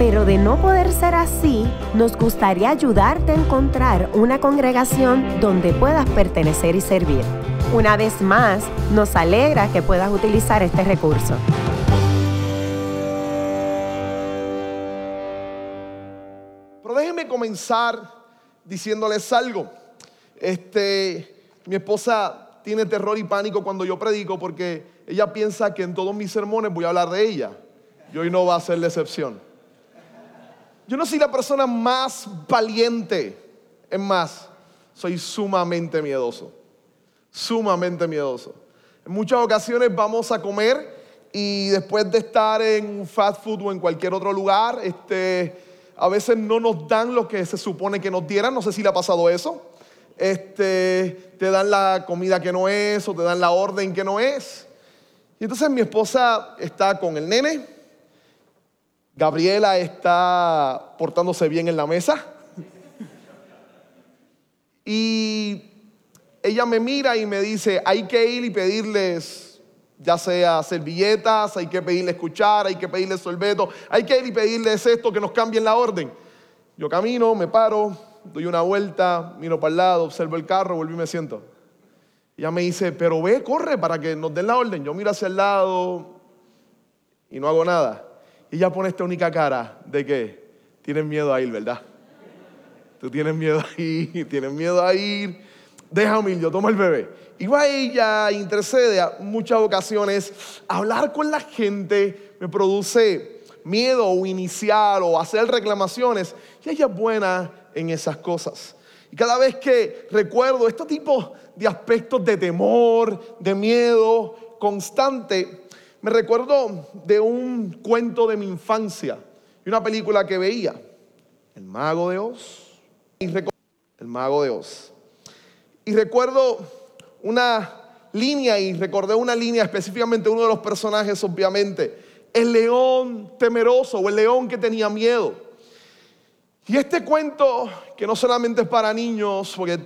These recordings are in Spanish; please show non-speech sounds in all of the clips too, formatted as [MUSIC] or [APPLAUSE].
pero de no poder ser así, nos gustaría ayudarte a encontrar una congregación donde puedas pertenecer y servir. Una vez más, nos alegra que puedas utilizar este recurso. Pero déjenme comenzar diciéndoles algo. Este, mi esposa tiene terror y pánico cuando yo predico porque ella piensa que en todos mis sermones voy a hablar de ella. Y hoy no va a ser la excepción. Yo no soy la persona más valiente. Es más, soy sumamente miedoso. Sumamente miedoso. En muchas ocasiones vamos a comer y después de estar en fast food o en cualquier otro lugar, este, a veces no nos dan lo que se supone que nos dieran. No sé si le ha pasado eso este, te dan la comida que no es o te dan la orden que no es. Y entonces mi esposa está con el nene, Gabriela está portándose bien en la mesa y ella me mira y me dice, hay que ir y pedirles ya sea servilletas, hay que pedirles cuchara, hay que pedirles sorbeto, hay que ir y pedirles esto, que nos cambien la orden. Yo camino, me paro, doy una vuelta, miro para el lado, observo el carro, vuelvo y me siento. Ella me dice, pero ve, corre para que nos den la orden. Yo miro hacia el lado y no hago nada. Y ella pone esta única cara de que tienes miedo a ir, ¿verdad? Tú tienes miedo a ir, tienes miedo a ir. Déjame ir, yo tomo el bebé. Y va ella, intercede a muchas ocasiones. Hablar con la gente me produce miedo o iniciar o hacer reclamaciones. Y ella es buena en esas cosas. Y cada vez que recuerdo este tipo de aspectos de temor, de miedo constante, me recuerdo de un cuento de mi infancia y una película que veía, El Mago de Oz. El Mago de Oz. Y recuerdo una línea y recordé una línea específicamente uno de los personajes, obviamente, el león temeroso o el león que tenía miedo. Y este cuento, que no solamente es para niños, porque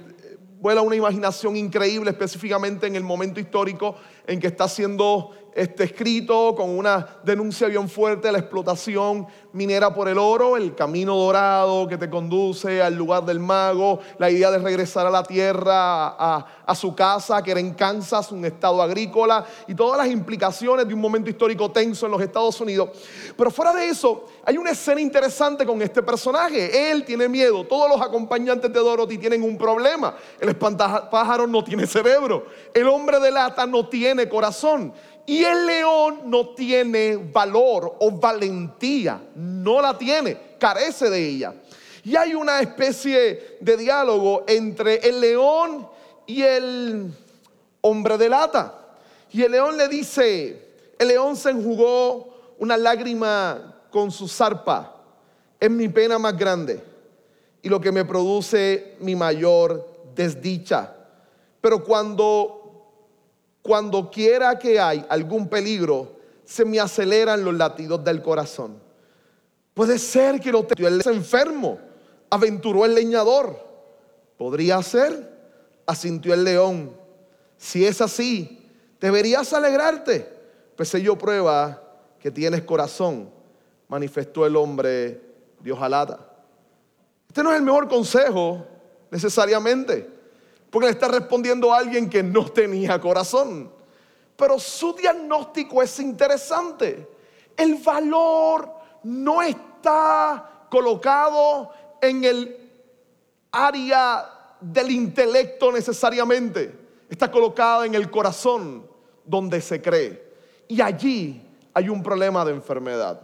vuela una imaginación increíble, específicamente en el momento histórico en que está siendo este escrito con una denuncia bien fuerte de la explotación minera por el oro, el camino dorado que te conduce al lugar del mago, la idea de regresar a la tierra, a, su casa, que era en Kansas, un estado agrícola, y todas las implicaciones de un momento histórico tenso en los Estados Unidos. Pero fuera de eso, hay una escena interesante con este personaje. Él tiene miedo, todos los acompañantes de Dorothy tienen un problema. El espantapájaro no tiene cerebro, el hombre de lata no tiene corazón. Y el león no tiene valor o valentía, no la tiene, carece de ella. Y hay una especie de diálogo entre el león y el hombre de lata. Y el león le dice, el león se enjugó una lágrima con su zarpa. Es mi pena más grande y lo que me produce mi mayor desdicha. Pero cuando cuando quiera que hay algún peligro, se me aceleran los latidos del corazón. Puede ser que lo tenga es enfermo, aventuró el leñador. Podría ser, asintió el león. Si es así, deberías alegrarte, pues yo prueba que tienes corazón, manifestó el hombre de hojalata. Este no es el mejor consejo necesariamente porque le está respondiendo a alguien que no tenía corazón. Pero su diagnóstico es interesante. El valor no está colocado en el área del intelecto necesariamente. Está colocado en el corazón donde se cree. Y allí hay un problema de enfermedad.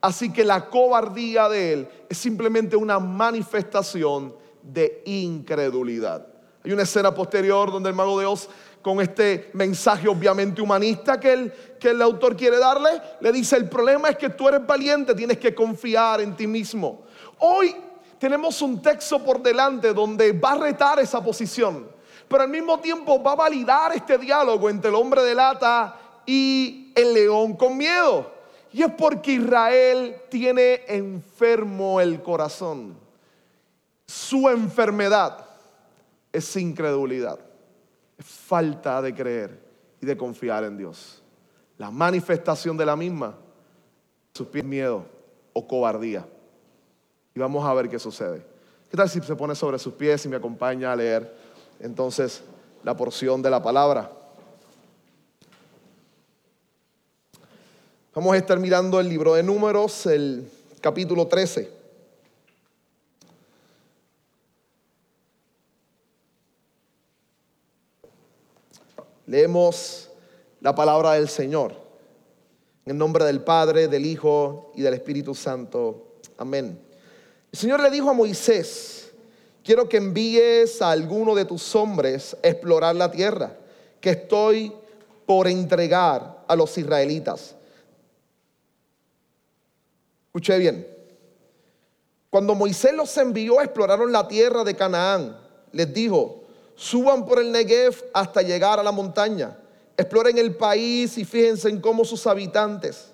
Así que la cobardía de él es simplemente una manifestación de incredulidad. Hay una escena posterior donde el mago de Oz, con este mensaje obviamente humanista que el, que el autor quiere darle, le dice, el problema es que tú eres valiente, tienes que confiar en ti mismo. Hoy tenemos un texto por delante donde va a retar esa posición. pero al mismo tiempo va a validar este diálogo entre el hombre de lata y el león con miedo. Y es porque Israel tiene enfermo el corazón. Su enfermedad es incredulidad, es falta de creer y de confiar en Dios. La manifestación de la misma, sus pies miedo o cobardía. Y vamos a ver qué sucede. ¿Qué tal si se pone sobre sus pies y me acompaña a leer entonces la porción de la palabra? Vamos a estar mirando el libro de números, el capítulo 13. Leemos la palabra del Señor. En el nombre del Padre, del Hijo y del Espíritu Santo. Amén. El Señor le dijo a Moisés, quiero que envíes a alguno de tus hombres a explorar la tierra que estoy por entregar a los israelitas. Escuché bien. Cuando Moisés los envió, exploraron la tierra de Canaán. Les dijo, Suban por el Negev hasta llegar a la montaña. Exploren el país y fíjense en cómo sus habitantes,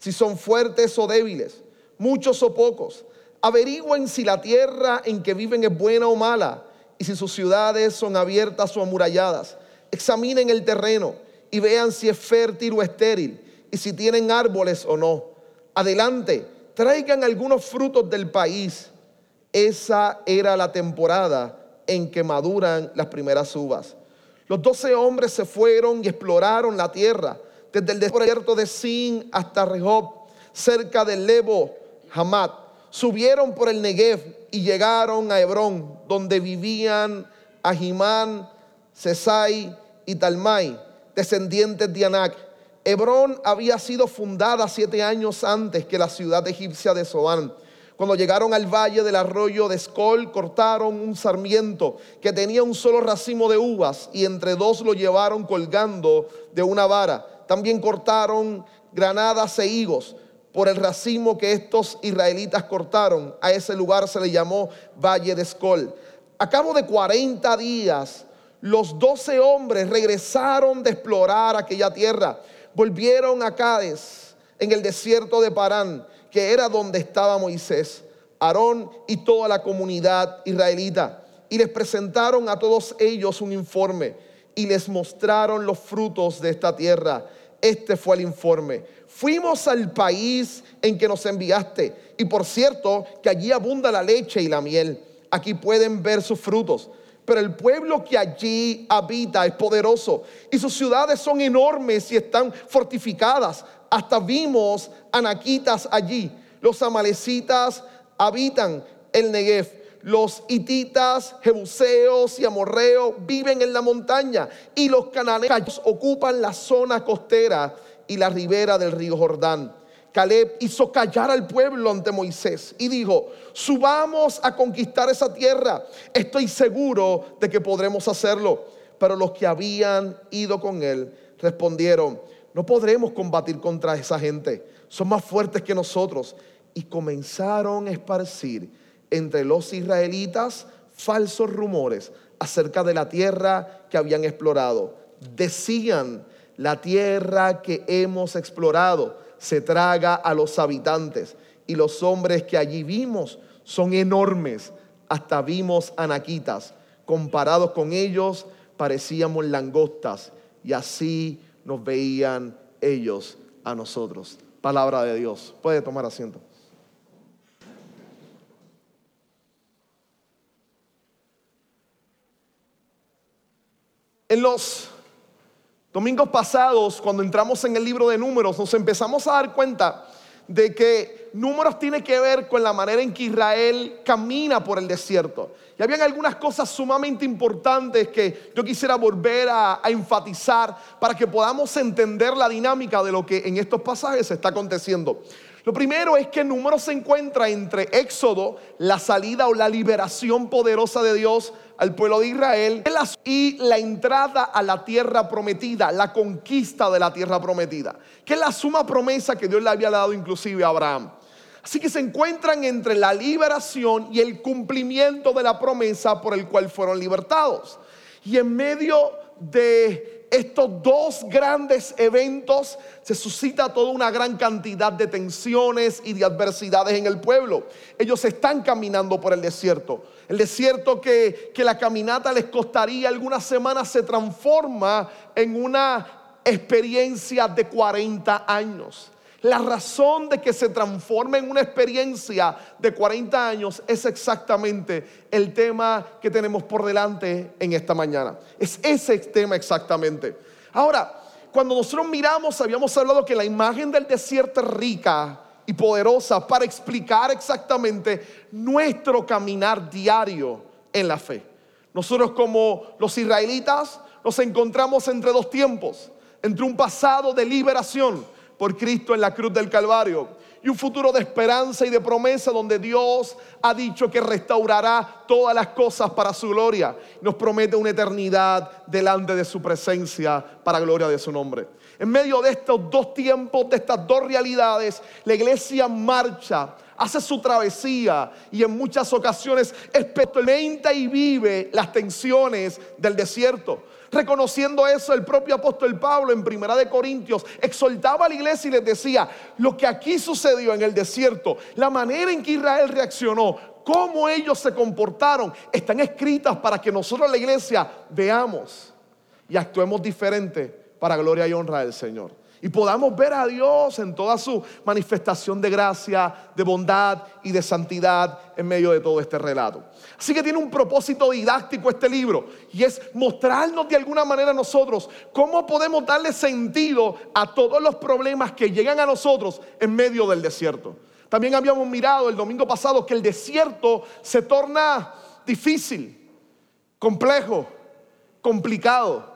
si son fuertes o débiles, muchos o pocos. Averigüen si la tierra en que viven es buena o mala y si sus ciudades son abiertas o amuralladas. Examinen el terreno y vean si es fértil o estéril y si tienen árboles o no. Adelante, traigan algunos frutos del país. Esa era la temporada en que maduran las primeras uvas. Los doce hombres se fueron y exploraron la tierra, desde el desierto de Sin hasta Rehob, cerca del Lebo, Hamad. Subieron por el Negev y llegaron a Hebrón, donde vivían Ahimán, Sesai y Talmai, descendientes de Anac. Hebrón había sido fundada siete años antes que la ciudad egipcia de Zoán cuando llegaron al valle del arroyo de Escol, cortaron un sarmiento que tenía un solo racimo de uvas y entre dos lo llevaron colgando de una vara. También cortaron granadas e higos por el racimo que estos israelitas cortaron. A ese lugar se le llamó Valle de Escol. A cabo de 40 días, los doce hombres regresaron de explorar aquella tierra. Volvieron a Cádiz, en el desierto de Parán que era donde estaba Moisés, Aarón y toda la comunidad israelita. Y les presentaron a todos ellos un informe y les mostraron los frutos de esta tierra. Este fue el informe. Fuimos al país en que nos enviaste. Y por cierto, que allí abunda la leche y la miel. Aquí pueden ver sus frutos. Pero el pueblo que allí habita es poderoso y sus ciudades son enormes y están fortificadas. Hasta vimos anaquitas allí. Los amalecitas habitan el Negev. Los hititas, jebuseos y amorreos viven en la montaña. Y los cananeos ocupan la zona costera y la ribera del río Jordán. Caleb hizo callar al pueblo ante Moisés y dijo, subamos a conquistar esa tierra. Estoy seguro de que podremos hacerlo. Pero los que habían ido con él respondieron, no podremos combatir contra esa gente. Son más fuertes que nosotros. Y comenzaron a esparcir entre los israelitas falsos rumores acerca de la tierra que habían explorado. Decían, la tierra que hemos explorado se traga a los habitantes y los hombres que allí vimos son enormes. Hasta vimos anaquitas. Comparados con ellos parecíamos langostas y así nos veían ellos a nosotros. Palabra de Dios. Puede tomar asiento. En los domingos pasados, cuando entramos en el libro de números, nos empezamos a dar cuenta de que números tiene que ver con la manera en que Israel camina por el desierto. Y habían algunas cosas sumamente importantes que yo quisiera volver a, a, enfatizar para que podamos entender la dinámica de lo que en estos pasajes está aconteciendo. Lo primero es que números se encuentra entre Éxodo, la salida o la liberación poderosa de Dios al pueblo de Israel y la entrada a la tierra prometida, la conquista de la tierra prometida, que es la suma promesa que Dios le había dado inclusive a Abraham. Así que se encuentran entre la liberación y el cumplimiento de la promesa por el cual fueron libertados. Y en medio de estos dos grandes eventos se suscita toda una gran cantidad de tensiones y de adversidades en el pueblo. Ellos están caminando por el desierto. El desierto que, que la caminata les costaría algunas semanas se transforma en una experiencia de 40 años. La razón de que se transforme en una experiencia de 40 años es exactamente el tema que tenemos por delante en esta mañana. Es ese tema exactamente. Ahora, cuando nosotros miramos, habíamos hablado que la imagen del desierto es rica y poderosa para explicar exactamente nuestro caminar diario en la fe. Nosotros como los israelitas nos encontramos entre dos tiempos, entre un pasado de liberación por Cristo en la cruz del Calvario. Y un futuro de esperanza y de promesa donde Dios ha dicho que restaurará todas las cosas para su gloria. Nos promete una eternidad delante de su presencia para gloria de su nombre. En medio de estos dos tiempos, de estas dos realidades, la iglesia marcha hace su travesía y en muchas ocasiones experimenta y vive las tensiones del desierto. Reconociendo eso, el propio apóstol Pablo en Primera de Corintios exhortaba a la iglesia y les decía, lo que aquí sucedió en el desierto, la manera en que Israel reaccionó, cómo ellos se comportaron, están escritas para que nosotros la iglesia veamos y actuemos diferente para gloria y honra del Señor y podamos ver a Dios en toda su manifestación de gracia, de bondad y de santidad en medio de todo este relato. Así que tiene un propósito didáctico este libro y es mostrarnos de alguna manera a nosotros cómo podemos darle sentido a todos los problemas que llegan a nosotros en medio del desierto. También habíamos mirado el domingo pasado que el desierto se torna difícil, complejo, complicado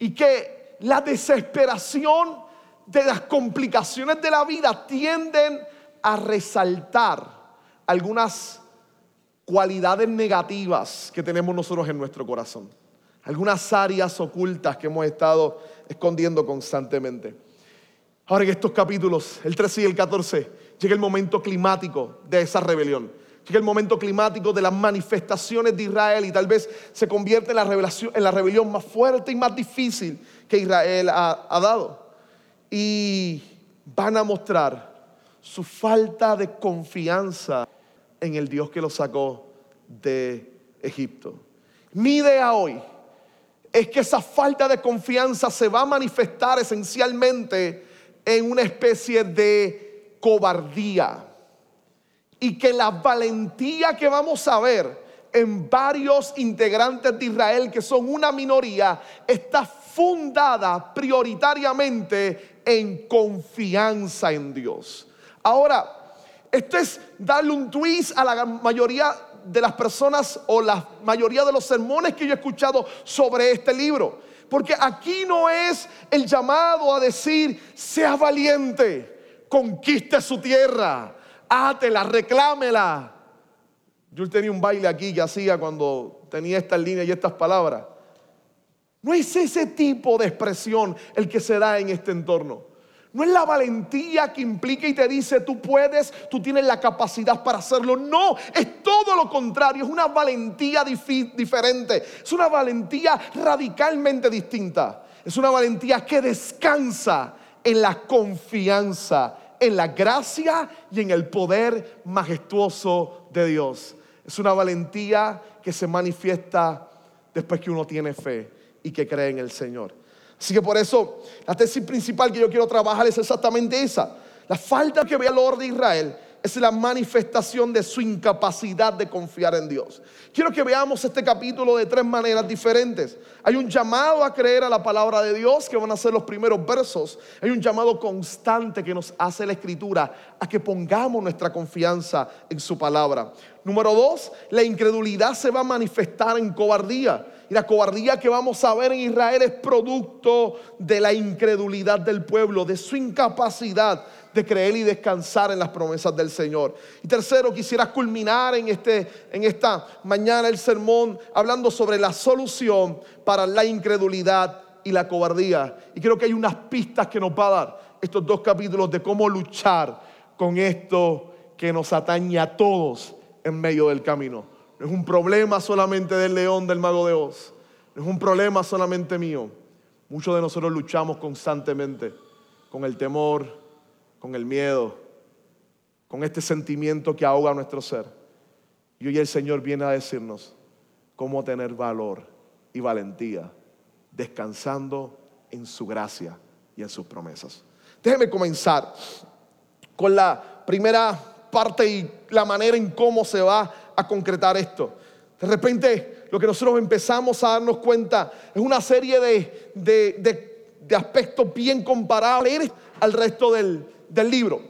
y que la desesperación de las complicaciones de la vida tienden a resaltar algunas cualidades negativas que tenemos nosotros en nuestro corazón. Algunas áreas ocultas que hemos estado escondiendo constantemente. Ahora en estos capítulos, el 13 y el 14, llega el momento climático de esa rebelión. Llega el momento climático de las manifestaciones de Israel y tal vez se convierte en la, rebelión más fuerte y más difícil que Israel ha, ha dado y van a mostrar su falta de confianza en el Dios que los sacó de Egipto. Mi idea hoy es que esa falta de confianza se va a manifestar esencialmente en una especie de cobardía y que la valentía que vamos a ver en varios integrantes de Israel que son una minoría está fundada prioritariamente en confianza en Dios. Ahora, esto es darle un twist a la mayoría de las personas o la mayoría de los sermones que yo he escuchado sobre este libro. Porque aquí no es el llamado a decir, sea valiente, conquiste su tierra, átela, reclámela. Yo tenía un baile aquí que hacía cuando tenía estas líneas y estas palabras. No es ese tipo de expresión el que se da en este entorno. No es la valentía que implica y te dice, tú puedes, tú tienes la capacidad para hacerlo. No, es todo lo contrario, es una valentía diferente, es una valentía radicalmente distinta. Es una valentía que descansa en la confianza, en la gracia y en el poder majestuoso de Dios. Es una valentía que se manifiesta después que uno tiene fe y que cree en el Señor. Así que por eso la tesis principal que yo quiero trabajar es exactamente esa. La falta que ve el orden de Israel es la manifestación de su incapacidad de confiar en Dios. Quiero que veamos este capítulo de tres maneras diferentes. Hay un llamado a creer a la palabra de Dios, que van a ser los primeros versos. Hay un llamado constante que nos hace la escritura a que pongamos nuestra confianza en su palabra. Número dos, la incredulidad se va a manifestar en cobardía. Y la cobardía que vamos a ver en Israel es producto de la incredulidad del pueblo, de su incapacidad de creer y descansar en las promesas del Señor. Y tercero, quisiera culminar en, este, en esta mañana el sermón hablando sobre la solución para la incredulidad y la cobardía. Y creo que hay unas pistas que nos va a dar estos dos capítulos de cómo luchar con esto que nos atañe a todos en medio del camino. No es un problema solamente del león del mago de Oz. no es un problema solamente mío. Muchos de nosotros luchamos constantemente con el temor, con el miedo, con este sentimiento que ahoga nuestro ser. Y hoy el Señor viene a decirnos cómo tener valor y valentía, descansando en su gracia y en sus promesas. Déjeme comenzar con la primera parte y la manera en cómo se va a concretar esto. De repente, lo que nosotros empezamos a darnos cuenta es una serie de, aspectos bien comparables al resto del, del libro.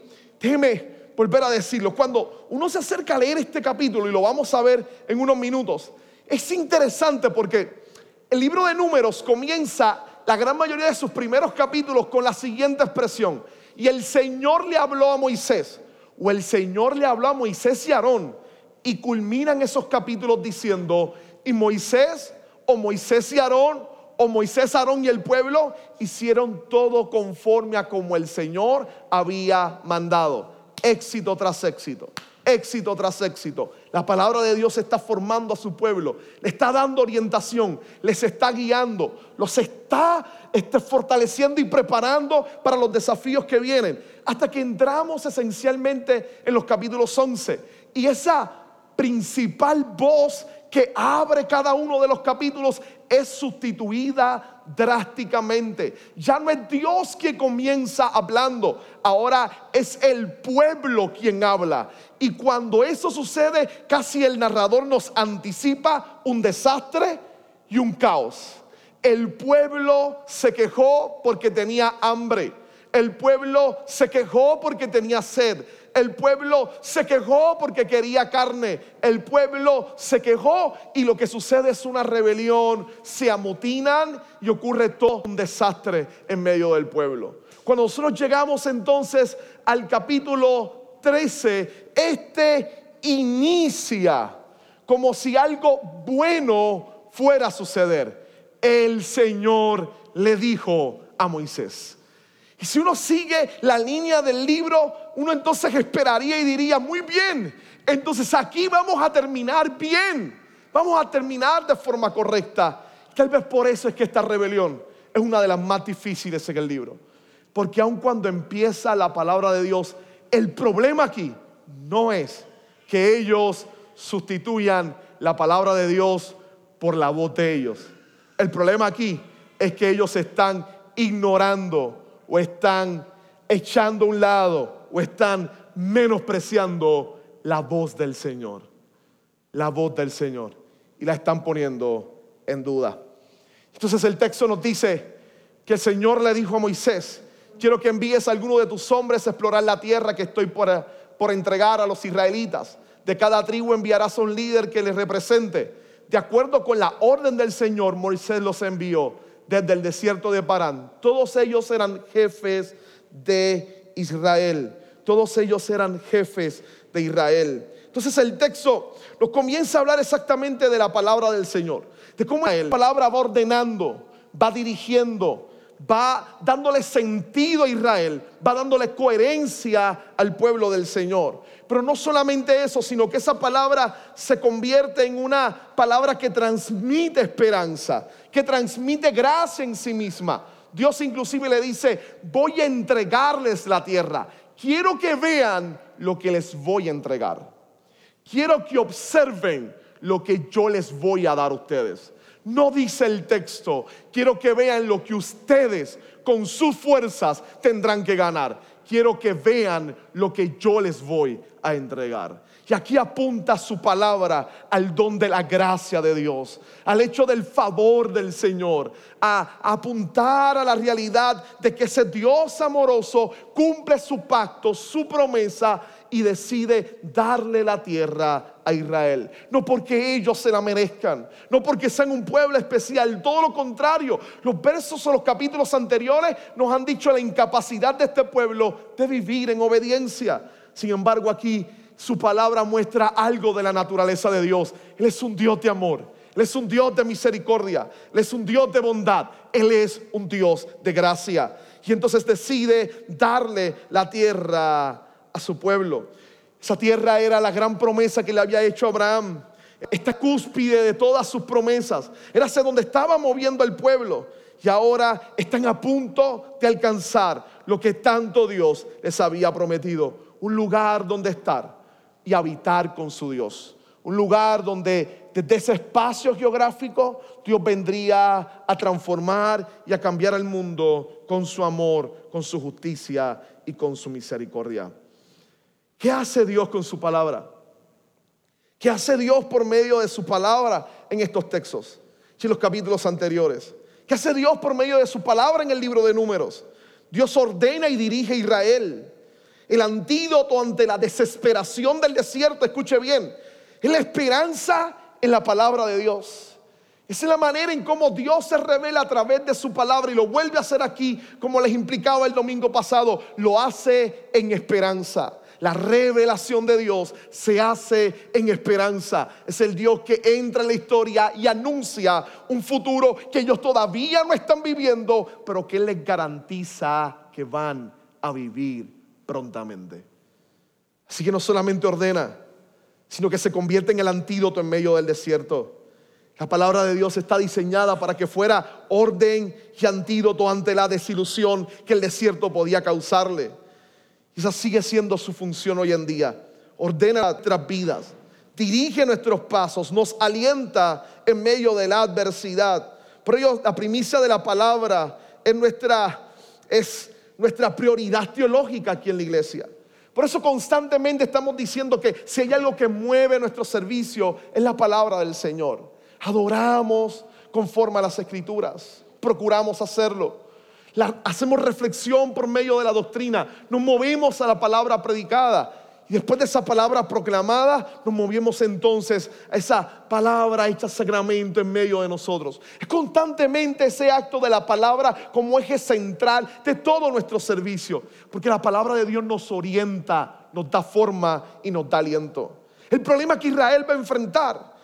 Déjeme volver a decirlo. Cuando uno se acerca a leer este capítulo, y lo vamos a ver en unos minutos, es interesante porque el libro de números comienza la gran mayoría de sus primeros capítulos con la siguiente expresión. Y el Señor le habló a Moisés, o el Señor le habló a Moisés y Aarón, y culminan esos capítulos diciendo, y Moisés, o Moisés y Aarón, o Moisés, Aarón y el pueblo hicieron todo conforme a como el Señor había mandado. Éxito tras éxito, éxito tras éxito. La palabra de Dios está formando a su pueblo, le está dando orientación, les está guiando, los está este, fortaleciendo y preparando para los desafíos que vienen. Hasta que entramos esencialmente en los capítulos 11. Y esa principal voz que abre cada uno de los capítulos es sustituida drásticamente. Ya no es Dios quien comienza hablando, ahora es el pueblo quien habla. Y cuando eso sucede, casi el narrador nos anticipa un desastre y un caos. El pueblo se quejó porque tenía hambre. El pueblo se quejó porque tenía sed. El pueblo se quejó porque quería carne. El pueblo se quejó y lo que sucede es una rebelión. Se amotinan y ocurre todo un desastre en medio del pueblo. Cuando nosotros llegamos entonces al capítulo 13, este inicia como si algo bueno fuera a suceder. El Señor le dijo a Moisés. Y si uno sigue la línea del libro, uno entonces esperaría y diría, muy bien, entonces aquí vamos a terminar bien, vamos a terminar de forma correcta. Tal vez por eso es que esta rebelión es una de las más difíciles en el libro. Porque aun cuando empieza la palabra de Dios, el problema aquí no es que ellos sustituyan la palabra de Dios por la voz de ellos. El problema aquí es que ellos están ignorando o están echando a un lado o están menospreciando la voz del Señor. La voz del Señor. Y la están poniendo en duda. Entonces el texto nos dice que el Señor le dijo a Moisés, quiero que envíes a alguno de tus hombres a explorar la tierra que estoy por, por entregar a los israelitas. De cada tribu enviarás a un líder que les represente. De acuerdo con la orden del Señor, Moisés los envió desde el desierto de Parán. Todos ellos eran jefes de Israel. Todos ellos eran jefes de Israel. Entonces el texto nos comienza a hablar exactamente de la palabra del Señor, de cómo la palabra va ordenando, va dirigiendo, va dándole sentido a Israel, va dándole coherencia al pueblo del Señor. Pero no solamente eso, sino que esa palabra se convierte en una palabra que transmite esperanza, que transmite gracia en sí misma. Dios inclusive le dice, voy a entregarles la tierra. Quiero que vean lo que les voy a entregar. Quiero que observen lo que yo les voy a dar a ustedes. No dice el texto, quiero que vean lo que ustedes con sus fuerzas tendrán que ganar. Quiero que vean lo que yo les voy a entregar. Y aquí apunta su palabra al don de la gracia de Dios, al hecho del favor del Señor, a, apuntar a la realidad de que ese Dios amoroso cumple su pacto, su promesa y decide darle la tierra a Israel. No porque ellos se la merezcan, no porque sean un pueblo especial, todo lo contrario. Los versos o los capítulos anteriores nos han dicho la incapacidad de este pueblo de vivir en obediencia. Sin embargo, aquí su palabra muestra algo de la naturaleza de Dios. Él es un Dios de amor. Él es un Dios de misericordia. Él es un Dios de bondad. Él es un Dios de gracia. Y entonces decide darle la tierra a su pueblo. Esa tierra era la gran promesa que le había hecho Abraham. esta cúspide de todas sus promesas. Era hacia donde estaba moviendo el pueblo. Y ahora están a punto de alcanzar lo que tanto Dios les había prometido. Un lugar donde estar y habitar con su Dios. Un lugar donde desde ese espacio geográfico Dios vendría a transformar y a cambiar el mundo con su amor, con su justicia y con su misericordia. ¿Qué hace Dios con su palabra? ¿Qué hace Dios por medio de su palabra en estos textos? En los capítulos anteriores. ¿Qué hace Dios por medio de su palabra en el libro de números? Dios ordena y dirige a Israel. El antídoto ante la desesperación del desierto, escuche bien, es la esperanza en la palabra de Dios. Esa es la manera en cómo Dios se revela a través de su palabra y lo vuelve a hacer aquí, como les implicaba el domingo pasado, lo hace en esperanza. La revelación de Dios se hace en esperanza. Es el Dios que entra en la historia y anuncia un futuro que ellos todavía no están viviendo, pero que les garantiza que van a vivir prontamente. Así que no solamente ordena, sino que se convierte en el antídoto en medio del desierto. La palabra de Dios está diseñada para que fuera orden y antídoto ante la desilusión que el desierto podía causarle. Y esa sigue siendo su función hoy en día. Ordena nuestras vidas, dirige nuestros pasos, nos alienta en medio de la adversidad. Por ello, la primicia de la palabra es nuestra, es nuestra prioridad teológica aquí en la iglesia. Por eso constantemente estamos diciendo que si hay algo que mueve nuestro servicio es la palabra del Señor. Adoramos conforme a las escrituras, procuramos hacerlo hacemos reflexión por medio de la doctrina, nos movemos a la palabra predicada. Y después de esa palabra proclamada, nos movemos entonces a esa palabra hecha sacramento en medio de nosotros. Es constantemente ese acto de la palabra como eje central de todo nuestro servicio. Porque la palabra de Dios nos orienta, nos da forma y nos da aliento. El problema que Israel va a enfrentar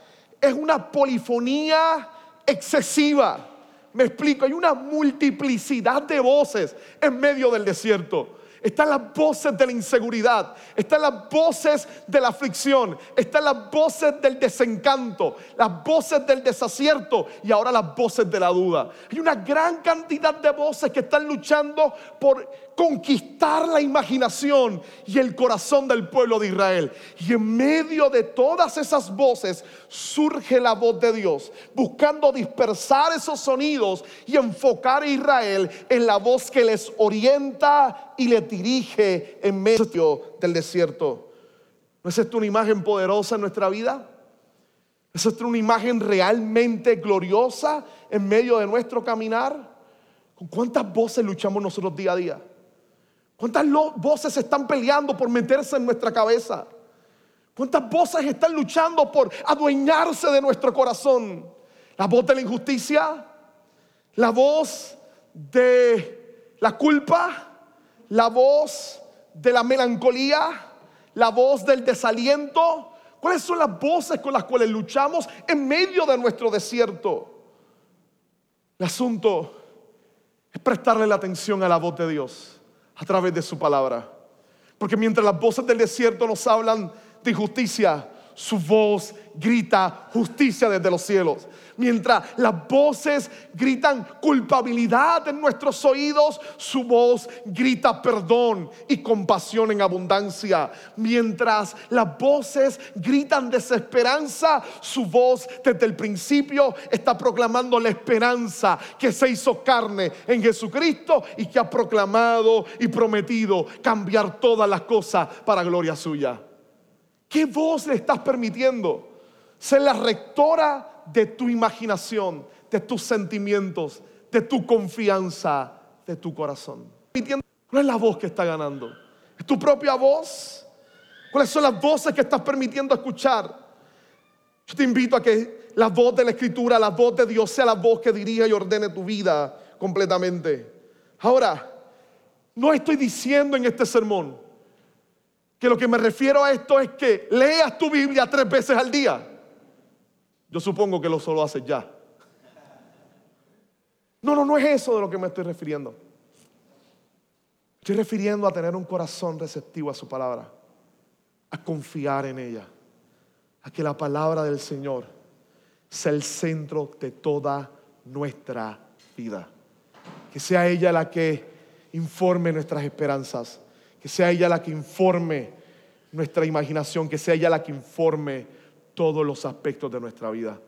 es una polifonía excesiva me explico, hay una multiplicidad de voces en medio del desierto. Están las voces de la inseguridad, están las voces de la aflicción, están las voces del desencanto, las voces del desacierto y ahora las voces de la duda. Hay una gran cantidad de voces que están luchando por conquistar la imaginación y el corazón del pueblo de Israel. Y en medio de todas esas voces surge la voz de Dios, buscando dispersar esos sonidos y enfocar a Israel en la voz que les orienta y les dirige en medio del desierto. ¿No es esto una imagen poderosa en nuestra vida? ¿Es esto una imagen realmente gloriosa en medio de nuestro caminar? ¿Con cuántas voces luchamos nosotros día a día? ¿Cuántas voces están peleando por meterse en nuestra cabeza? ¿Cuántas voces están luchando por adueñarse de nuestro corazón? La voz de la injusticia, la voz de la culpa, la voz de la melancolía, la voz del desaliento. ¿Cuáles son las voces con las cuales luchamos en medio de nuestro desierto? El asunto es prestarle la atención a la voz de Dios a través de su palabra. Porque mientras las voces del desierto nos hablan de justicia, su voz grita justicia desde los cielos. Mientras las voces gritan culpabilidad en nuestros oídos, su voz grita perdón y compasión en abundancia. Mientras las voces gritan desesperanza, su voz desde el principio está proclamando la esperanza que se hizo carne en Jesucristo y que ha proclamado y prometido cambiar todas las cosas para gloria suya. ¿Qué voz le estás permitiendo ser la rectora de tu imaginación, de tus sentimientos, de tu confianza, de tu corazón? ¿Cuál es la voz que está ganando? ¿Es tu propia voz? ¿Cuáles son las voces que estás permitiendo escuchar? Yo te invito a que la voz de la Escritura, la voz de Dios sea la voz que dirija y ordene tu vida completamente. Ahora, no estoy diciendo en este sermón que lo que me refiero a esto es que leas tu Biblia tres veces al día. Yo supongo que lo solo haces ya. No, no, no es eso de lo que me estoy refiriendo. Estoy refiriendo a tener un corazón receptivo a su palabra, a confiar en ella, a que la palabra del Señor sea el centro de toda nuestra vida. Que sea ella la que informe nuestras esperanzas, que sea ella la que informe nuestra imaginación, que sea ella la que informe todos los aspectos de nuestra vida,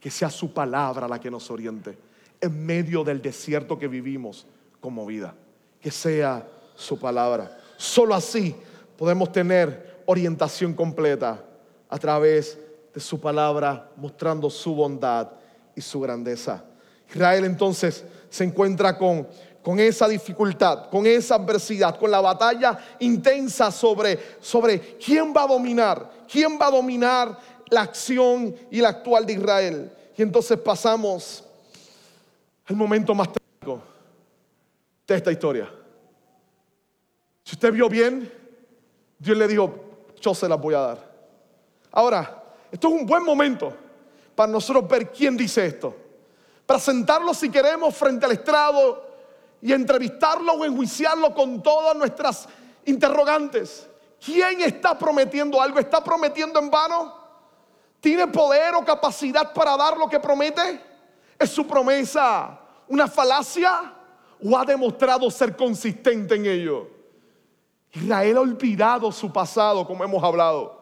que sea su palabra la que nos oriente en medio del desierto que vivimos como vida, que sea su palabra. Solo así podemos tener orientación completa a través de su palabra, mostrando su bondad y su grandeza. Israel entonces se encuentra con, con esa dificultad, con esa adversidad, con la batalla intensa sobre, sobre quién va a dominar, quién va a dominar la acción y la actual de Israel. Y entonces pasamos al momento más trágico de esta historia. Si usted vio bien, Dios le dijo, yo se las voy a dar. Ahora, esto es un buen momento para nosotros ver quién dice esto. Para sentarlo si queremos frente al estrado y entrevistarlo o enjuiciarlo con todas nuestras interrogantes. ¿Quién está prometiendo algo? ¿Está prometiendo en vano? ¿Tiene poder o capacidad para dar lo que promete? ¿Es su promesa una falacia o ha demostrado ser consistente en ello? Israel ha olvidado su pasado, como hemos hablado.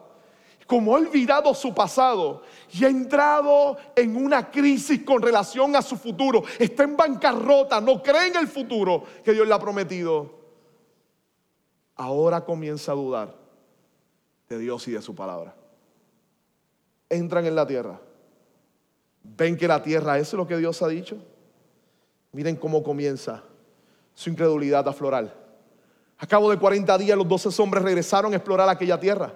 Como ha olvidado su pasado y ha entrado en una crisis con relación a su futuro. Está en bancarrota, no cree en el futuro que Dios le ha prometido. Ahora comienza a dudar de Dios y de su palabra. Entran en la tierra. Ven que la tierra es lo que Dios ha dicho. Miren cómo comienza su incredulidad a florar. A cabo de 40 días los 12 hombres regresaron a explorar aquella tierra.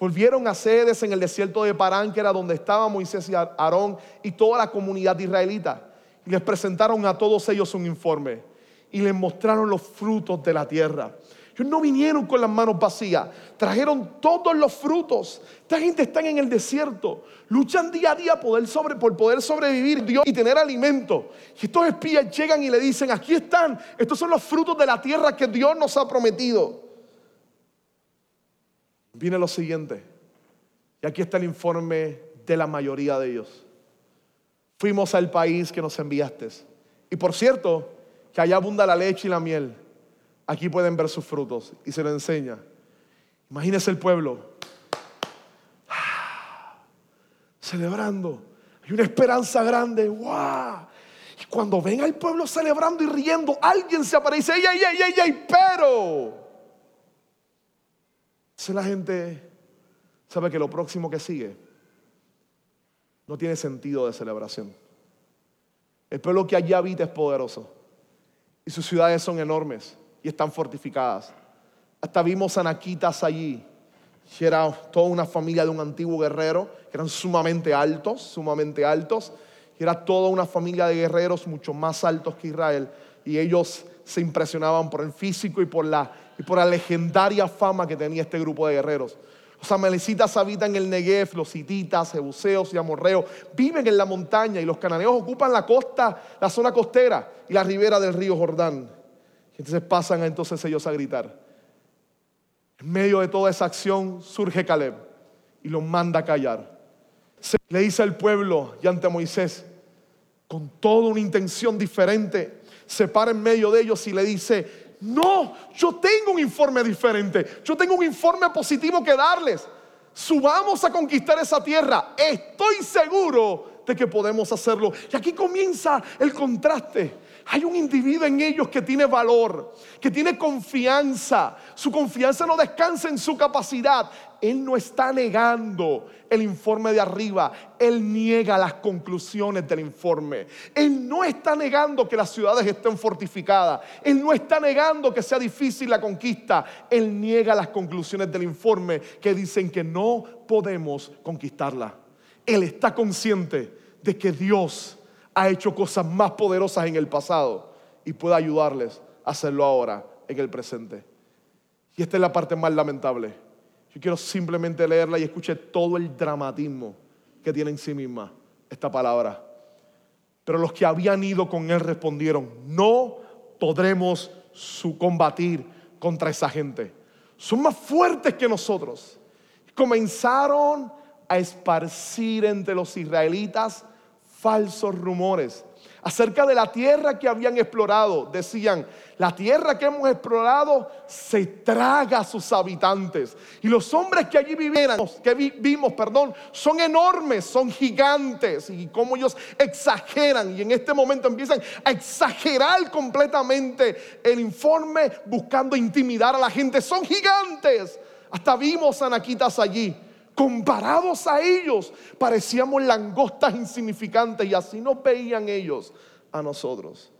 Volvieron a sedes en el desierto de Parán, que era donde estaban Moisés y Aarón y toda la comunidad israelita. Y les presentaron a todos ellos un informe y les mostraron los frutos de la tierra no vinieron con las manos vacías, trajeron todos los frutos. Esta gente está en el desierto, luchan día a día por poder sobrevivir Dios y tener alimento. Y estos espías llegan y le dicen, aquí están, estos son los frutos de la tierra que Dios nos ha prometido. Viene lo siguiente, y aquí está el informe de la mayoría de ellos. Fuimos al país que nos enviaste. Y por cierto, que allá abunda la leche y la miel Aquí pueden ver sus frutos y se lo enseña. Imagínese el pueblo [SIGHS] celebrando. Hay una esperanza grande. ¡Wow! Y cuando ven al pueblo celebrando y riendo, alguien se aparece. ¡Ey, ey, ey, ey, ey! Pero. Si la gente sabe que lo próximo que sigue no tiene sentido de celebración. El pueblo que allí habita es poderoso y sus ciudades son enormes y están fortificadas. Hasta vimos anaquitas allí. Y era toda una familia de un antiguo guerrero, que eran sumamente altos, sumamente altos. Y era toda una familia de guerreros mucho más altos que Israel. Y ellos se impresionaban por el físico y por la, y por la legendaria fama que tenía este grupo de guerreros. Los amalecitas habitan el Negev, los hititas, jebuseos y amorreos viven en la montaña y los cananeos ocupan la costa, la zona costera y la ribera del río Jordán. Entonces pasan entonces ellos a gritar. En medio de toda esa acción surge Caleb y los manda a callar. le dice al pueblo y ante Moisés, con toda una intención diferente, se para en medio de ellos y le dice, no, yo tengo un informe diferente, yo tengo un informe positivo que darles. Subamos a conquistar esa tierra. Estoy seguro de que podemos hacerlo. Y aquí comienza el contraste hay un individuo en ellos que tiene valor, que tiene confianza. Su confianza no descansa en su capacidad. Él no está negando el informe de arriba. Él niega las conclusiones del informe. Él no está negando que las ciudades estén fortificadas. Él no está negando que sea difícil la conquista. Él niega las conclusiones del informe que dicen que no podemos conquistarla. Él está consciente de que Dios ha hecho cosas más poderosas en el pasado y puede ayudarles a hacerlo ahora, en el presente. Y esta es la parte más lamentable. Yo quiero simplemente leerla y escuche todo el dramatismo que tiene en sí misma esta palabra. Pero los que habían ido con él respondieron, no podremos combatir contra esa gente. Son más fuertes que nosotros. Comenzaron a esparcir entre los israelitas falsos rumores acerca de la tierra que habían explorado. Decían, la tierra que hemos explorado se traga a sus habitantes. Y los hombres que allí vivieran, que vimos, perdón, son enormes, son gigantes. Y como ellos exageran y en este momento empiezan a exagerar completamente el informe buscando intimidar a la gente. Son gigantes. Hasta vimos anaquitas allí comparados a ellos, parecíamos langostas insignificantes y así nos veían ellos a nosotros.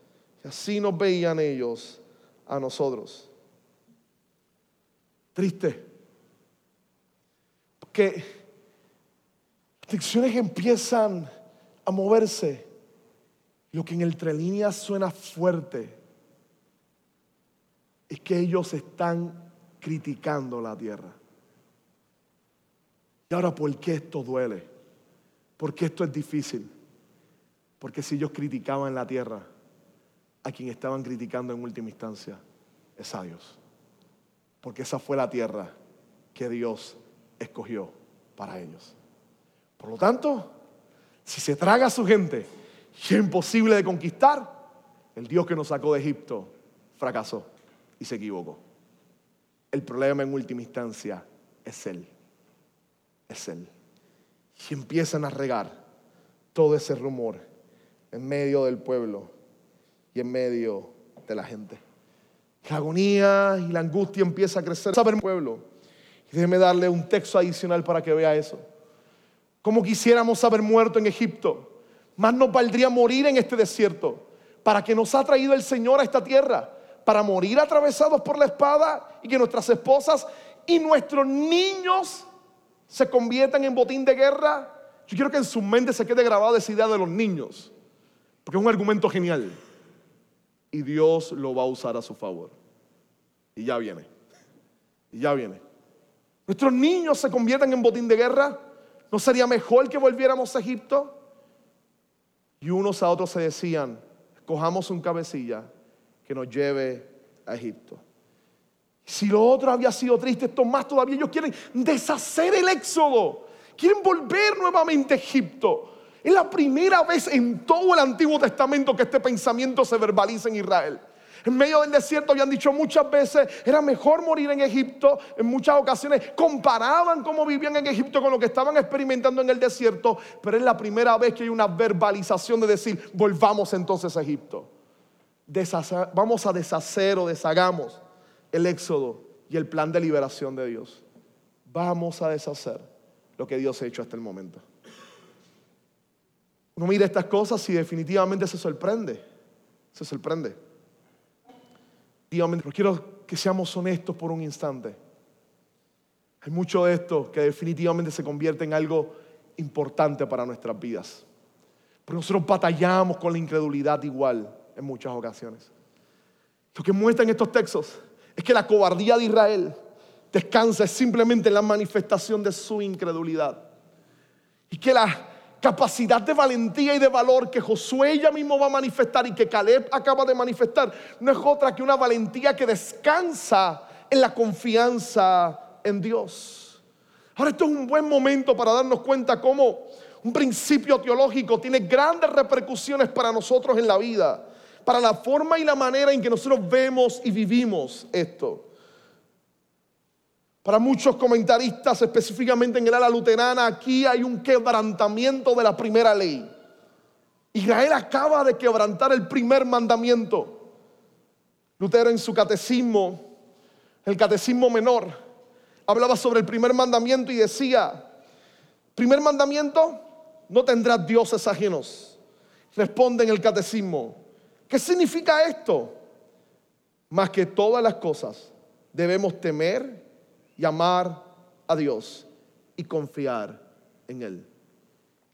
Y así nos veían ellos a nosotros. Triste. Porque las lecciones empiezan a moverse. Lo que en entre líneas suena fuerte es que ellos están criticando la tierra. Y ahora, ¿por qué esto duele? ¿Por qué esto es difícil? Porque si ellos criticaban la tierra, a quien estaban criticando en última instancia es a Dios. Porque esa fue la tierra que Dios escogió para ellos. Por lo tanto, si se traga a su gente y [LAUGHS] es imposible de conquistar, el Dios que nos sacó de Egipto fracasó y se equivocó. El problema en última instancia es Él es Él. Y empiezan a regar todo ese rumor en medio del pueblo y en medio de la gente. La agonía y la angustia empieza a crecer. Saber pueblo. Y déjeme darle un texto adicional para que vea eso. Como quisiéramos haber muerto en Egipto, más nos valdría morir en este desierto. ¿Para que nos ha traído el Señor a esta tierra? Para morir atravesados por la espada y que nuestras esposas y nuestros niños se conviertan en botín de guerra, yo quiero que en su mente se quede grabada esa idea de los niños, porque es un argumento genial. Y Dios lo va a usar a su favor. Y ya viene. Y ya viene. Nuestros niños se conviertan en botín de guerra. ¿No sería mejor que volviéramos a Egipto? Y unos a otros se decían, cojamos un cabecilla que nos lleve a Egipto. Si lo otro había sido triste, esto más todavía. Ellos quieren deshacer el éxodo. Quieren volver nuevamente a Egipto. Es la primera vez en todo el Antiguo Testamento que este pensamiento se verbaliza en Israel. En medio del desierto habían dicho muchas veces, era mejor morir en Egipto. En muchas ocasiones comparaban cómo vivían en Egipto con lo que estaban experimentando en el desierto. Pero es la primera vez que hay una verbalización de decir, volvamos entonces a Egipto. vamos a deshacer o deshagamos el éxodo y el plan de liberación de Dios. Vamos a deshacer lo que Dios ha hecho hasta el momento. Uno mira estas cosas y definitivamente se sorprende. Se sorprende. Pero quiero que seamos honestos por un instante. Hay mucho de esto que definitivamente se convierte en algo importante para nuestras vidas. Pero nosotros batallamos con la incredulidad igual en muchas ocasiones. Lo que muestran estos textos es que la cobardía de Israel descansa simplemente en la manifestación de su incredulidad. Y que la capacidad de valentía y de valor que Josué ya mismo va a manifestar y que Caleb acaba de manifestar no es otra que una valentía que descansa en la confianza en Dios. Ahora esto es un buen momento para darnos cuenta cómo un principio teológico tiene grandes repercusiones para nosotros en la vida para la forma y la manera en que nosotros vemos y vivimos esto. Para muchos comentaristas, específicamente en el ala luterana, aquí hay un quebrantamiento de la primera ley. Israel acaba de quebrantar el primer mandamiento. Lutero en su catecismo, el catecismo menor, hablaba sobre el primer mandamiento y decía, primer mandamiento, no tendrás dioses ajenos. Responde en el catecismo, ¿Qué significa esto? Más que todas las cosas, debemos temer y amar a Dios y confiar en Él.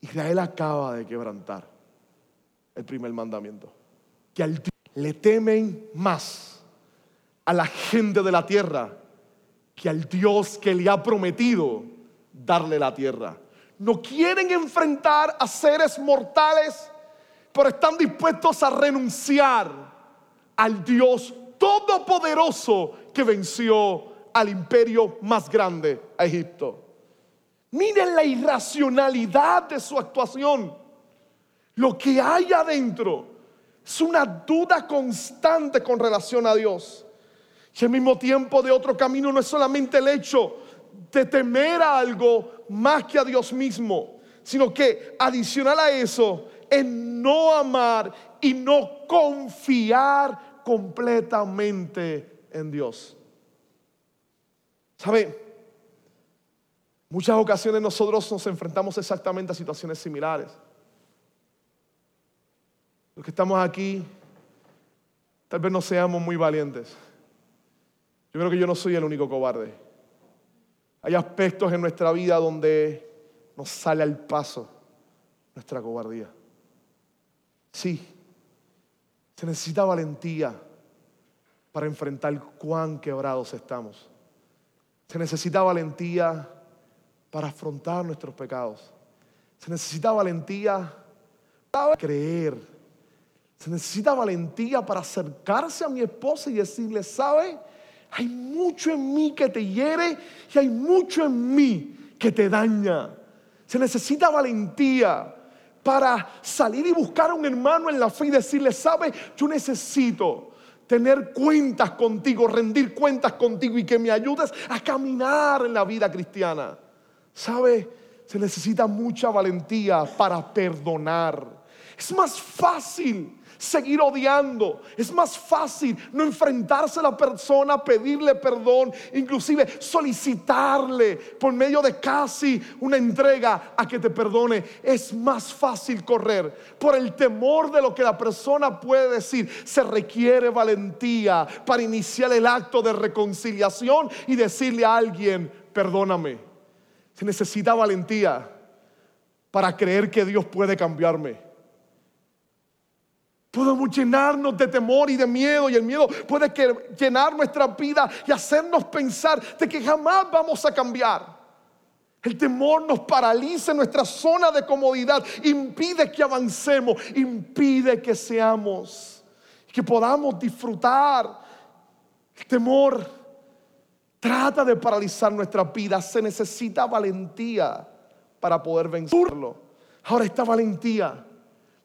Israel acaba de quebrantar el primer mandamiento. Que al le temen más a la gente de la tierra que al Dios que le ha prometido darle la tierra. No quieren enfrentar a seres mortales pero están dispuestos a renunciar al Dios todopoderoso que venció al imperio más grande, a Egipto. Miren la irracionalidad de su actuación. Lo que hay adentro es una duda constante con relación a Dios. Y al mismo tiempo de otro camino no es solamente el hecho de temer a algo más que a Dios mismo, sino que adicional a eso es no amar y no confiar completamente en Dios. ¿Sabe? Muchas ocasiones nosotros nos enfrentamos exactamente a situaciones similares. Los que estamos aquí, tal vez no seamos muy valientes. Yo creo que yo no soy el único cobarde. Hay aspectos en nuestra vida donde nos sale al paso nuestra cobardía. Sí, se necesita valentía para enfrentar cuán quebrados estamos. Se necesita valentía para afrontar nuestros pecados. Se necesita valentía para creer se necesita valentía para acercarse a mi esposa y decirle, ¿sabe? Hay mucho en mí que te hiere y hay mucho en mí que te daña. Se necesita valentía para salir y buscar a un hermano en la fe y decirle, ¿sabe? Yo necesito tener cuentas contigo, rendir cuentas contigo y que me ayudes a caminar en la vida cristiana. ¿Sabe? Se necesita mucha valentía para perdonar. Es más fácil seguir odiando. Es más fácil no enfrentarse a la persona, pedirle perdón, inclusive solicitarle por medio de casi una entrega a que te perdone. Es más fácil correr por el temor de lo que la persona puede decir. Se requiere valentía para iniciar el acto de reconciliación y decirle a alguien, perdóname. Se necesita valentía para creer que Dios puede cambiarme. Podemos llenarnos de temor y de miedo y el miedo puede llenar nuestra vida y hacernos pensar de que jamás vamos a cambiar. El temor nos paraliza en nuestra zona de comodidad, impide que avancemos, impide que seamos, que podamos disfrutar. El temor trata de paralizar nuestra vida, se necesita valentía para poder vencerlo. Ahora esta valentía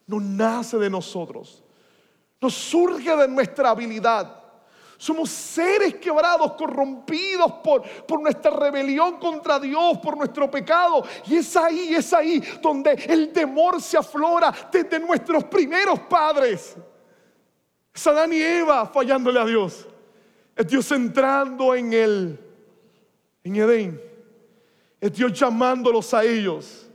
no nace de nosotros, no surge de nuestra habilidad. Somos seres quebrados, corrompidos por, por nuestra rebelión contra Dios, por nuestro pecado. Y es ahí, es ahí donde el temor se aflora desde nuestros primeros padres. Es y Eva fallándole a Dios. Es Dios entrando en él, en Edén. Es Dios llamándolos a ellos.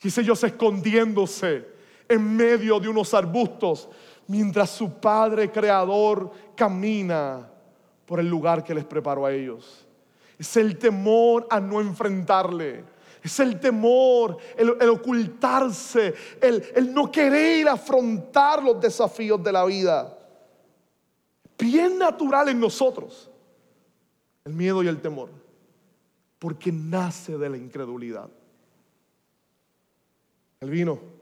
Y es ellos escondiéndose en medio de unos arbustos mientras su Padre Creador camina por el lugar que les preparó a ellos. Es el temor a no enfrentarle. Es el temor, el, ocultarse, el, el no querer afrontar los desafíos de la vida. Bien natural en nosotros. El miedo y el temor. Porque nace de la incredulidad. El vino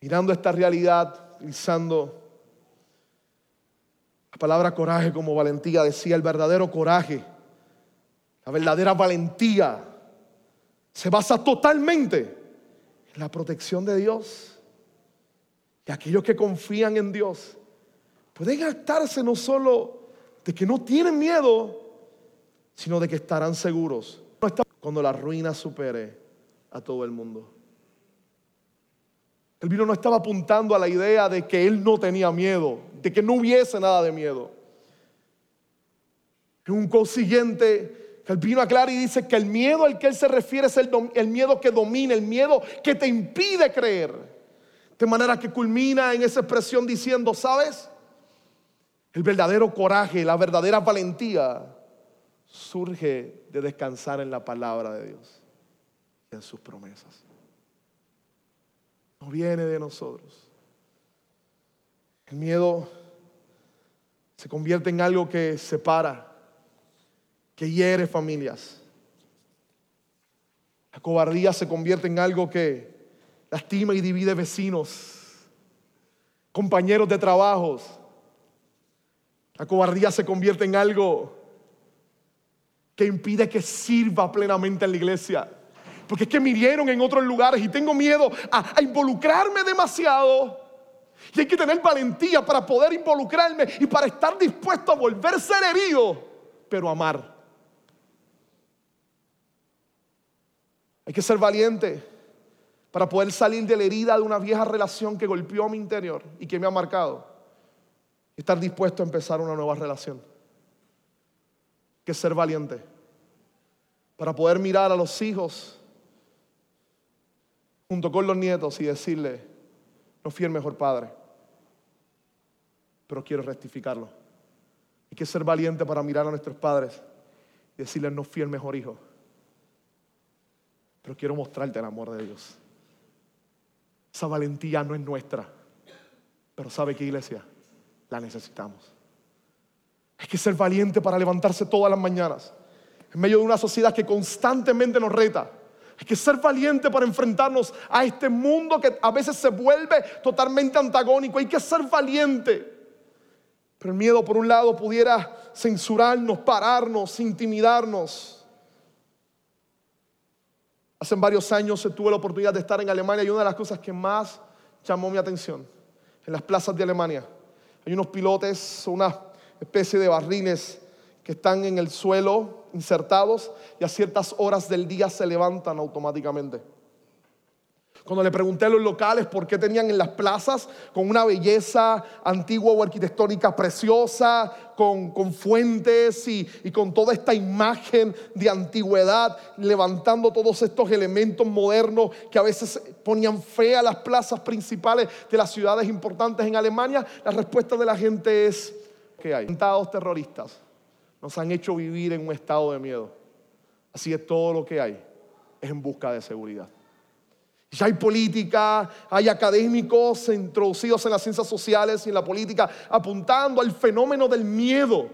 mirando esta realidad, utilizando la palabra coraje como valentía, decía el verdadero coraje, la verdadera valentía se basa totalmente en la protección de Dios. Y aquellos que confían en Dios pueden actarse no solo de que no tienen miedo, sino de que estarán seguros cuando la ruina supere a todo el mundo. El vino no estaba apuntando a la idea de que él no tenía miedo, de que no hubiese nada de miedo. En un consiguiente, el vino aclara y dice que el miedo al que él se refiere es el, miedo que domina, el miedo que te impide creer. De manera que culmina en esa expresión diciendo, ¿sabes? El verdadero coraje, la verdadera valentía surge de descansar en la palabra de Dios en sus promesas no viene de nosotros. El miedo se convierte en algo que separa, que hiere familias. La cobardía se convierte en algo que lastima y divide vecinos, compañeros de trabajos. La cobardía se convierte en algo que impide que sirva plenamente en la iglesia. Porque es que me hirieron en otros lugares y tengo miedo a, involucrarme demasiado. Y hay que tener valentía para poder involucrarme y para estar dispuesto a volver a ser herido, pero amar. Hay que ser valiente para poder salir de la herida de una vieja relación que golpeó mi interior y que me ha marcado. Estar dispuesto a empezar una nueva relación. Hay que ser valiente para poder mirar a los hijos junto con los nietos y decirle, no fui el mejor padre, pero quiero rectificarlo. Hay que ser valiente para mirar a nuestros padres y decirles, no fui el mejor hijo, pero quiero mostrarte el amor de Dios. Esa valentía no es nuestra, pero ¿sabe qué iglesia? La necesitamos. Hay que ser valiente para levantarse todas las mañanas en medio de una sociedad que constantemente nos reta. Hay que ser valiente para enfrentarnos a este mundo que a veces se vuelve totalmente antagónico. Hay que ser valiente. Pero el miedo, por un lado, pudiera censurarnos, pararnos, intimidarnos. Hace varios años tuve la oportunidad de estar en Alemania y una de las cosas que más llamó mi atención en las plazas de Alemania hay unos pilotes, una especie de barriles que están en el suelo insertados y a ciertas horas del día se levantan automáticamente. Cuando le pregunté a los locales por qué tenían en las plazas con una belleza antigua o arquitectónica preciosa, con, fuentes y, y con toda esta imagen de antigüedad, levantando todos estos elementos modernos que a veces ponían fe a las plazas principales de las ciudades importantes en Alemania, la respuesta de la gente es que hay atentados terroristas nos han hecho vivir en un estado de miedo. Así es todo lo que hay es en busca de seguridad. Ya hay política, hay académicos introducidos en las ciencias sociales y en la política apuntando al fenómeno del miedo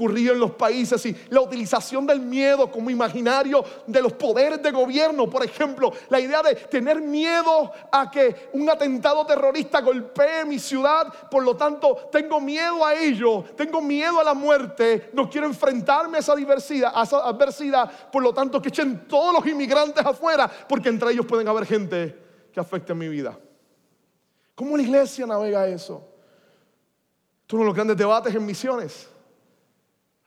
ocurrido en los países y la utilización del miedo como imaginario de los poderes de gobierno. Por ejemplo, la idea de tener miedo a que un atentado terrorista golpee mi ciudad, por lo tanto tengo miedo a ello, tengo miedo a la muerte, no quiero enfrentarme a esa diversidad, a esa adversidad, por lo tanto que echen todos los inmigrantes afuera, porque entre ellos pueden haber gente que afecte mi vida. ¿Cómo la iglesia navega eso? Es uno de los grandes debates en misiones.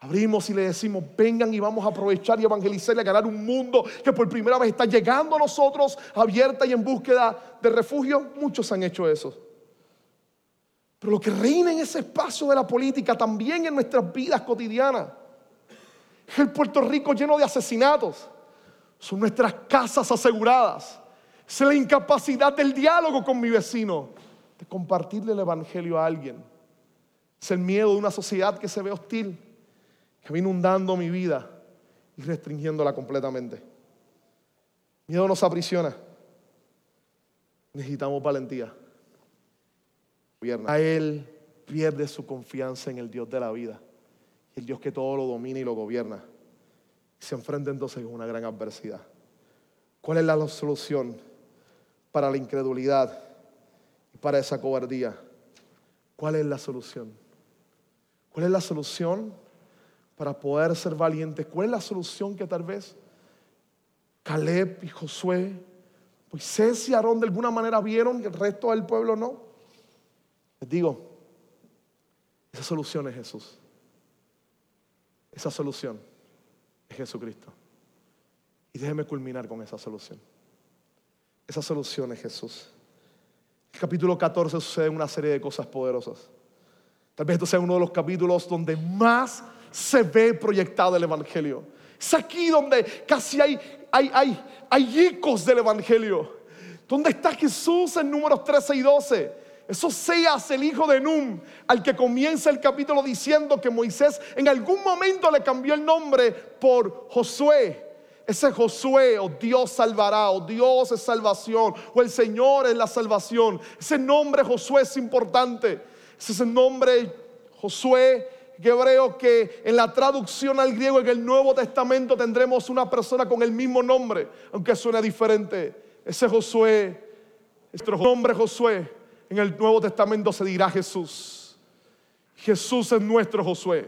Abrimos y le decimos, vengan y vamos a aprovechar y evangelizar y a ganar un mundo que por primera vez está llegando a nosotros, abierta y en búsqueda de refugio. Muchos han hecho eso. Pero lo que reina en ese espacio de la política, también en nuestras vidas cotidianas, es el Puerto Rico lleno de asesinatos. Son nuestras casas aseguradas. Es la incapacidad del diálogo con mi vecino, de compartirle el Evangelio a alguien. Es el miedo de una sociedad que se ve hostil que va inundando mi vida y restringiéndola completamente. Miedo nos aprisiona. Necesitamos valentía. A Él pierde su confianza en el Dios de la vida, el Dios que todo lo domina y lo gobierna. Se enfrenta entonces con una gran adversidad. ¿Cuál es la solución para la incredulidad y para esa cobardía? ¿Cuál es la solución? ¿Cuál es la solución para poder ser valientes. ¿Cuál es la solución que tal vez Caleb y Josué, Moisés y Aarón de alguna manera vieron y el resto del pueblo no? Les digo, esa solución es Jesús. Esa solución es Jesucristo. Y déjeme culminar con esa solución. Esa solución es Jesús. El capítulo 14 sucede una serie de cosas poderosas. Tal vez esto sea uno de los capítulos donde más se ve proyectado el Evangelio. Es aquí donde casi hay, hay, hay, hay ecos del Evangelio. Donde está Jesús en números 13 y 12. Eso seas el hijo de Num, al que comienza el capítulo diciendo que Moisés en algún momento le cambió el nombre por Josué. Ese Josué, o Dios salvará, o Dios es salvación, o el Señor es la salvación. Ese nombre Josué es importante. Ese es el nombre Josué hebreo que en la traducción al griego en el Nuevo Testamento tendremos una persona con el mismo nombre, aunque suene diferente. Ese Josué, nuestro nombre Josué, en el Nuevo Testamento se dirá Jesús. Jesús es nuestro Josué,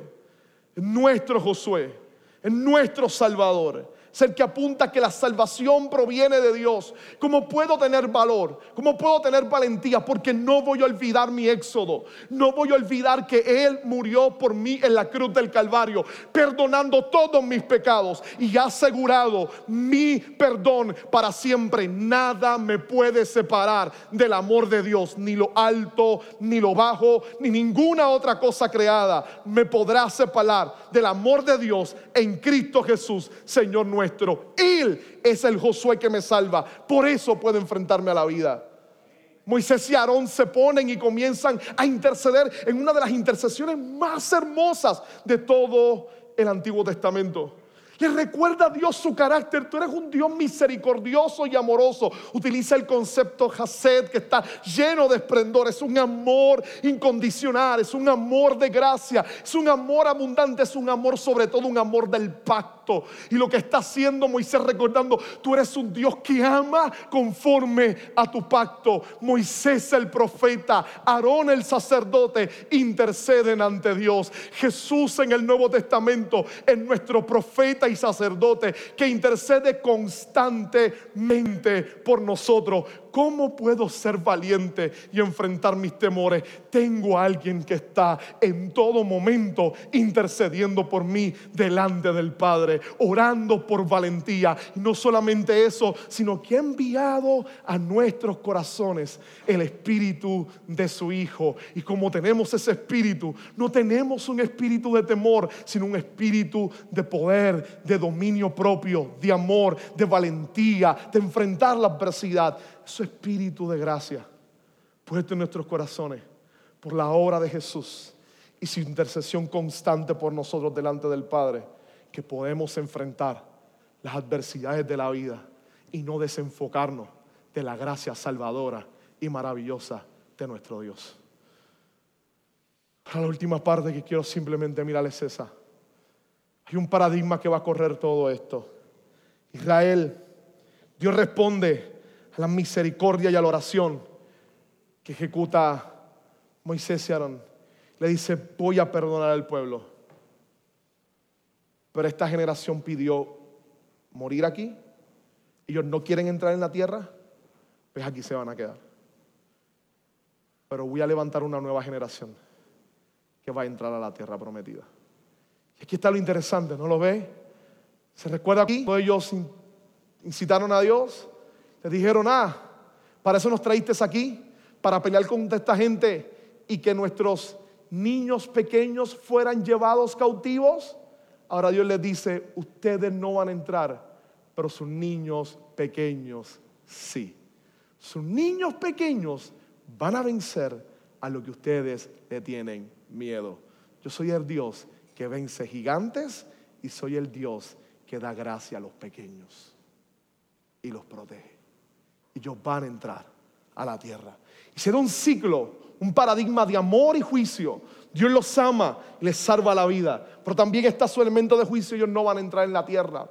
nuestro Josué. es nuestro Salvador es el que apunta que la salvación proviene de Dios. ¿Cómo puedo tener valor? ¿Cómo puedo tener valentía? Porque no voy a olvidar mi éxodo. No voy a olvidar que Él murió por mí en la cruz del Calvario, perdonando todos mis pecados y ha asegurado mi perdón para siempre. Nada me puede separar del amor de Dios, ni lo alto, ni lo bajo, ni ninguna otra cosa creada me podrá separar del amor de Dios en Cristo Jesús, Señor nuestro él es el Josué que me salva. Por eso puedo enfrentarme a la vida. Moisés y Aarón se ponen y comienzan a interceder en una de las intercesiones más hermosas de todo el Antiguo Testamento. Le recuerda a Dios su carácter. Tú eres un Dios misericordioso y amoroso. Utiliza el concepto Hased que está lleno de esplendor. Es un amor incondicional, es un amor de gracia, es un amor abundante, es un amor sobre todo un amor del pacto. Y lo que está haciendo Moisés recordando, tú eres un Dios que ama conforme a tu pacto. Moisés el profeta, Aarón el sacerdote interceden ante Dios. Jesús en el Nuevo Testamento es nuestro profeta y sacerdote que intercede constantemente por nosotros. ¿Cómo puedo ser valiente y enfrentar mis temores? Tengo a alguien que está en todo momento intercediendo por mí delante del Padre, orando por valentía. No solamente eso, sino que ha enviado a nuestros corazones el espíritu de su Hijo. Y como tenemos ese espíritu, no tenemos un espíritu de temor, sino un espíritu de poder, de dominio propio, de amor, de valentía, de enfrentar la adversidad su espíritu de gracia puesto en nuestros corazones por la obra de Jesús y su intercesión constante por nosotros delante del Padre, que podemos enfrentar las adversidades de la vida y no desenfocarnos de la gracia salvadora y maravillosa de nuestro Dios. A la última parte que quiero simplemente mirar es esa. Hay un paradigma que va a correr todo esto. Israel, Dios responde a la misericordia y a la oración que ejecuta Moisés y Aarón. Le dice, voy a perdonar al pueblo. Pero esta generación pidió morir aquí. Ellos no quieren entrar en la tierra, pues aquí se van a quedar. Pero voy a levantar una nueva generación que va a entrar a la tierra prometida. Y aquí está lo interesante, ¿no lo ve? ¿Se recuerda aquí? Ellos incitaron a Dios, le dijeron, ah, para eso nos traíste aquí, para pelear contra esta gente y que nuestros niños pequeños fueran llevados cautivos. Ahora Dios les dice, ustedes no van a entrar, pero sus niños pequeños sí. Sus niños pequeños van a vencer a lo que ustedes le tienen miedo. Yo soy el Dios que vence gigantes y soy el Dios que da gracia a los pequeños y los protege ellos van a entrar a la tierra. Y será un ciclo, un paradigma de amor y juicio. Dios los ama y les salva la vida. Pero también está su elemento de juicio, ellos no van a entrar en la tierra.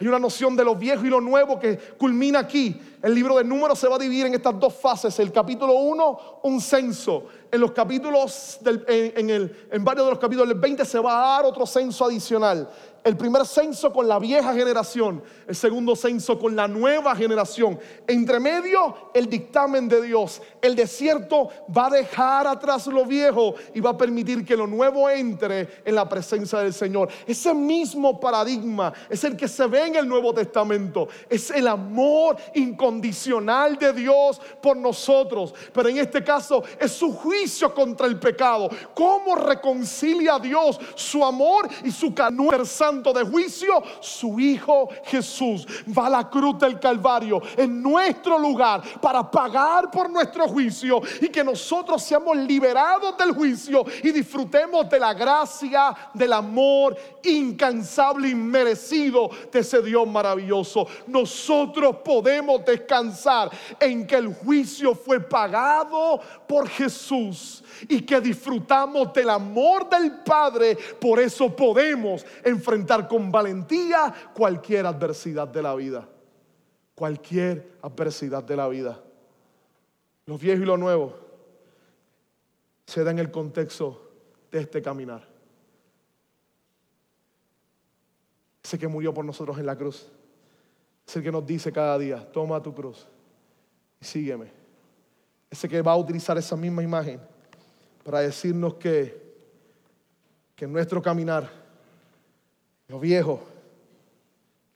Hay una noción de lo viejo y lo nuevo que culmina aquí. El libro de números se va a dividir en estas dos fases. El capítulo 1, un censo. En los capítulos, en, en varios de los capítulos del 20 se va a dar otro censo adicional el primer censo con la vieja generación, el segundo censo con la nueva generación. Entre medio, el dictamen de Dios. El desierto va a dejar atrás lo viejo y va a permitir que lo nuevo entre en la presencia del Señor. Ese mismo paradigma es el que se ve en el Nuevo Testamento. Es el amor incondicional de Dios por nosotros. Pero en este caso es su juicio contra el pecado. ¿Cómo reconcilia Dios su amor y su de juicio, su Hijo Jesús va a la cruz del Calvario en nuestro lugar para pagar por nuestro juicio y que nosotros seamos liberados del juicio y disfrutemos de la gracia, del amor incansable y merecido de ese Dios maravilloso. Nosotros podemos descansar en que el juicio fue pagado por Jesús y que disfrutamos del amor del Padre. Por eso podemos enfrentar con valentía cualquier adversidad de la vida. Cualquier adversidad de la vida. Lo viejo y lo nuevo se da en el contexto de este caminar. Ese que murió por nosotros en la cruz. Es el que nos dice cada día, toma tu cruz y sígueme. Ese que va a utilizar esa misma imagen para decirnos que, que nuestro caminar, lo viejo,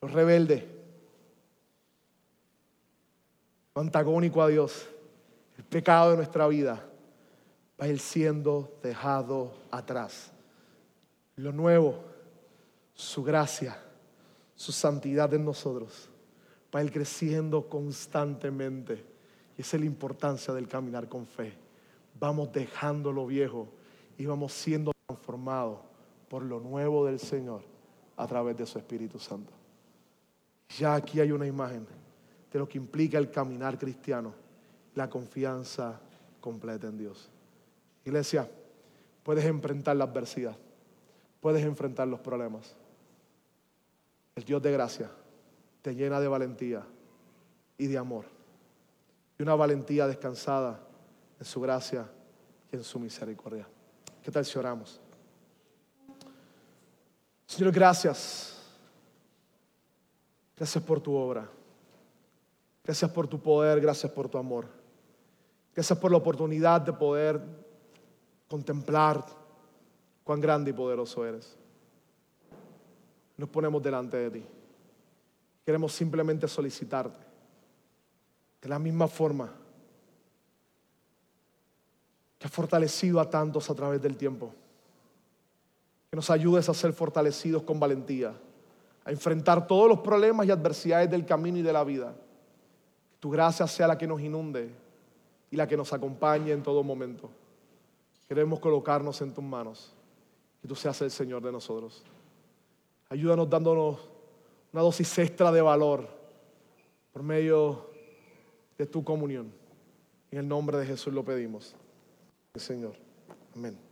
lo rebelde, lo antagónico a Dios, el pecado de nuestra vida, va a ir siendo dejado atrás. Lo nuevo, su gracia, su santidad en nosotros, va a ir creciendo constantemente. Y esa es la importancia del caminar con fe. Vamos dejando lo viejo y vamos siendo transformados por lo nuevo del Señor a través de su Espíritu Santo. Ya aquí hay una imagen de lo que implica el caminar cristiano, la confianza completa en Dios. Iglesia, puedes enfrentar la adversidad, puedes enfrentar los problemas. El Dios de gracia te llena de valentía y de amor. Y una valentía descansada en su gracia y en su misericordia. ¿Qué tal si oramos? Señor, gracias. Gracias por tu obra. Gracias por tu poder, gracias por tu amor. Gracias por la oportunidad de poder contemplar cuán grande y poderoso eres. Nos ponemos delante de ti. Queremos simplemente solicitarte de la misma forma que has fortalecido a tantos a través del tiempo. Que nos ayudes a ser fortalecidos con valentía, a enfrentar todos los problemas y adversidades del camino y de la vida. Que tu gracia sea la que nos inunde y la que nos acompañe en todo momento. Queremos colocarnos en tus manos y tú seas el Señor de nosotros. Ayúdanos dándonos una dosis extra de valor por medio de tu comunión. En el nombre de Jesús lo pedimos. Señor. Amén.